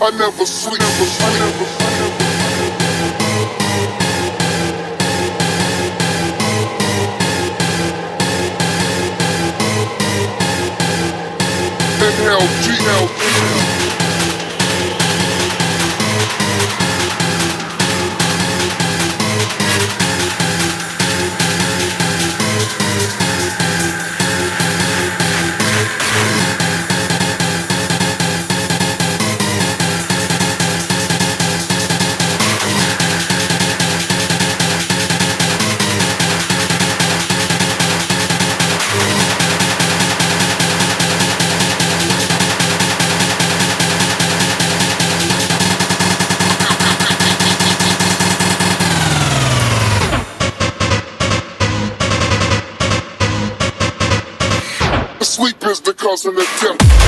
I never sleep, never sleep, never sleep. Inhale, G-L, causing the death.